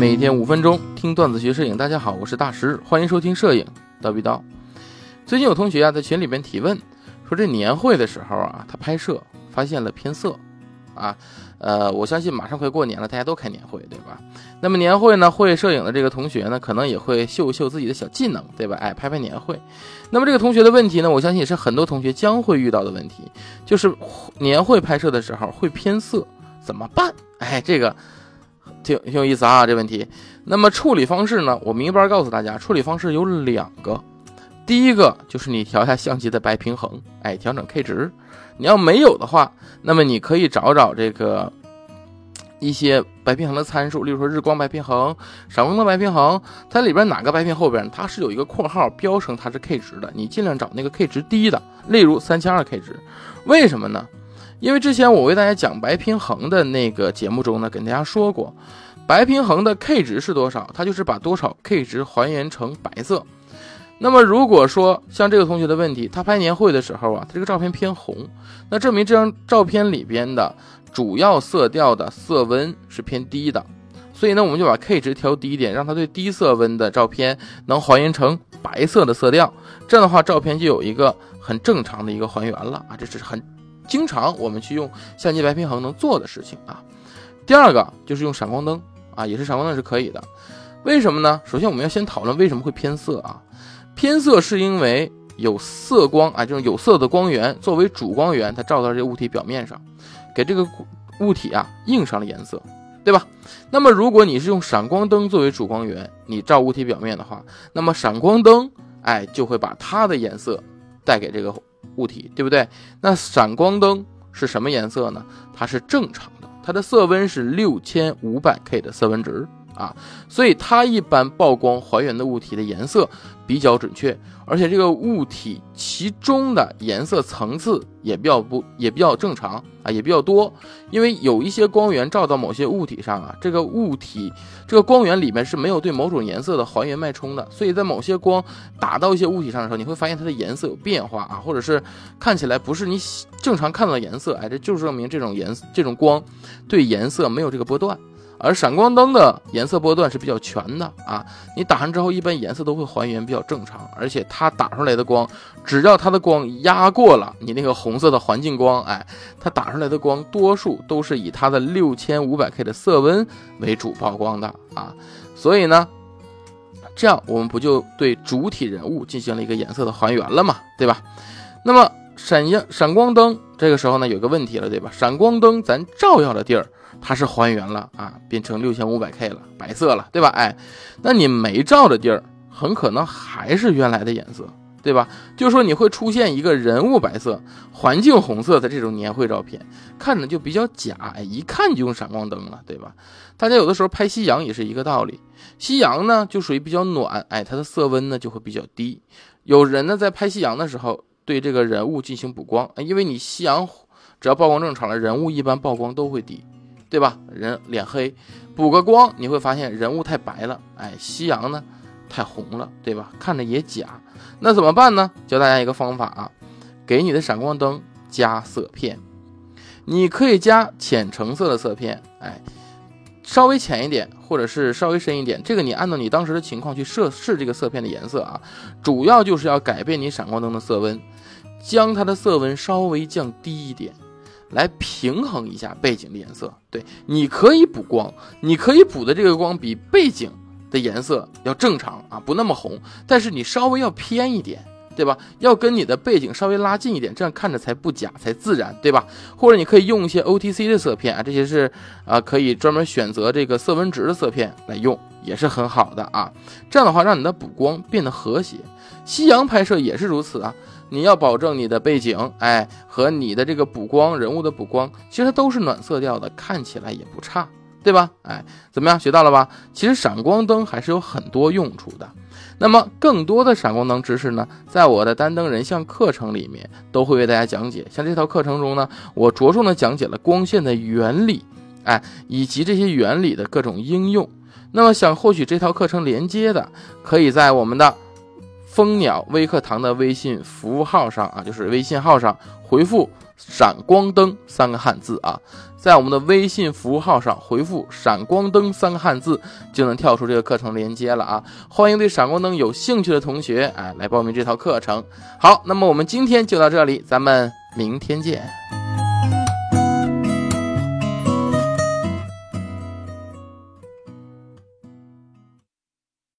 每天五分钟听段子学摄影。大家好，我是大师，欢迎收听摄影叨逼叨。最近有同学啊在群里边提问，说这年会的时候啊，他拍摄发现了偏色啊。呃，我相信马上快过年了，大家都开年会，对吧？那么年会呢，会摄影的这个同学呢，可能也会秀秀自己的小技能，对吧？哎，拍拍年会。那么这个同学的问题呢，我相信也是很多同学将会遇到的问题，就是年会拍摄的时候会偏色，怎么办？哎，这个挺挺有意思啊，这问题。那么处理方式呢，我明白告诉大家，处理方式有两个。第一个就是你调一下相机的白平衡，哎，调整 K 值。你要没有的话，那么你可以找找这个一些白平衡的参数，例如说日光白平衡、闪光灯白平衡，它里边哪个白平后边它是有一个括号标成它是 K 值的，你尽量找那个 K 值低的，例如三千二 K 值。为什么呢？因为之前我为大家讲白平衡的那个节目中呢，跟大家说过，白平衡的 K 值是多少，它就是把多少 K 值还原成白色。那么如果说像这个同学的问题，他拍年会的时候啊，他这个照片偏红，那证明这张照片里边的主要色调的色温是偏低的，所以呢，我们就把 K 值调低一点，让它对低色温的照片能还原成白色的色调，这样的话，照片就有一个很正常的一个还原了啊，这是很经常我们去用相机白平衡能做的事情啊。第二个就是用闪光灯啊，也是闪光灯是可以的，为什么呢？首先我们要先讨论为什么会偏色啊。偏色是因为有色光啊，这种有色的光源作为主光源，它照到这物体表面上，给这个物体啊映上了颜色，对吧？那么如果你是用闪光灯作为主光源，你照物体表面的话，那么闪光灯哎就会把它的颜色带给这个物体，对不对？那闪光灯是什么颜色呢？它是正常的，它的色温是六千五百 K 的色温值。啊，所以它一般曝光还原的物体的颜色比较准确，而且这个物体其中的颜色层次也比较不也比较正常啊，也比较多。因为有一些光源照到某些物体上啊，这个物体这个光源里面是没有对某种颜色的还原脉冲的，所以在某些光打到一些物体上的时候，你会发现它的颜色有变化啊，或者是看起来不是你正常看到的颜色，哎，这就证明这种颜这种光对颜色没有这个波段。而闪光灯的颜色波段是比较全的啊，你打上之后，一般颜色都会还原比较正常，而且它打出来的光，只要它的光压过了你那个红色的环境光，哎，它打出来的光多数都是以它的六千五百 K 的色温为主曝光的啊，所以呢，这样我们不就对主体人物进行了一个颜色的还原了嘛，对吧？那么闪阳闪光灯这个时候呢，有个问题了，对吧？闪光灯咱照耀的地儿。它是还原了啊，变成六千五百 K 了，白色了，对吧？哎，那你没照的地儿，很可能还是原来的颜色，对吧？就说你会出现一个人物白色、环境红色的这种年会照片，看着就比较假，哎，一看就用闪光灯了，对吧？大家有的时候拍夕阳也是一个道理，夕阳呢就属于比较暖，哎，它的色温呢就会比较低。有人呢在拍夕阳的时候对这个人物进行补光，因为你夕阳只要曝光正常了，人物一般曝光都会低。对吧？人脸黑，补个光，你会发现人物太白了，哎，夕阳呢太红了，对吧？看着也假。那怎么办呢？教大家一个方法啊，给你的闪光灯加色片。你可以加浅橙色的色片，哎，稍微浅一点，或者是稍微深一点，这个你按照你当时的情况去设试这个色片的颜色啊。主要就是要改变你闪光灯的色温，将它的色温稍微降低一点。来平衡一下背景的颜色，对，你可以补光，你可以补的这个光比背景的颜色要正常啊，不那么红，但是你稍微要偏一点，对吧？要跟你的背景稍微拉近一点，这样看着才不假，才自然，对吧？或者你可以用一些 OTC 的色片啊，这些是啊，可以专门选择这个色温值的色片来用，也是很好的啊。这样的话，让你的补光变得和谐。夕阳拍摄也是如此啊。你要保证你的背景，哎，和你的这个补光人物的补光，其实都是暖色调的，看起来也不差，对吧？哎，怎么样，学到了吧？其实闪光灯还是有很多用处的。那么更多的闪光灯知识呢，在我的单灯人像课程里面都会为大家讲解。像这套课程中呢，我着重的讲解了光线的原理，哎，以及这些原理的各种应用。那么想获取这套课程连接的，可以在我们的。蜂鸟微课堂的微信服务号上啊，就是微信号上回复“闪光灯”三个汉字啊，在我们的微信服务号上回复“闪光灯”三个汉字，就能跳出这个课程连接了啊！欢迎对闪光灯有兴趣的同学啊来报名这套课程。好，那么我们今天就到这里，咱们明天见。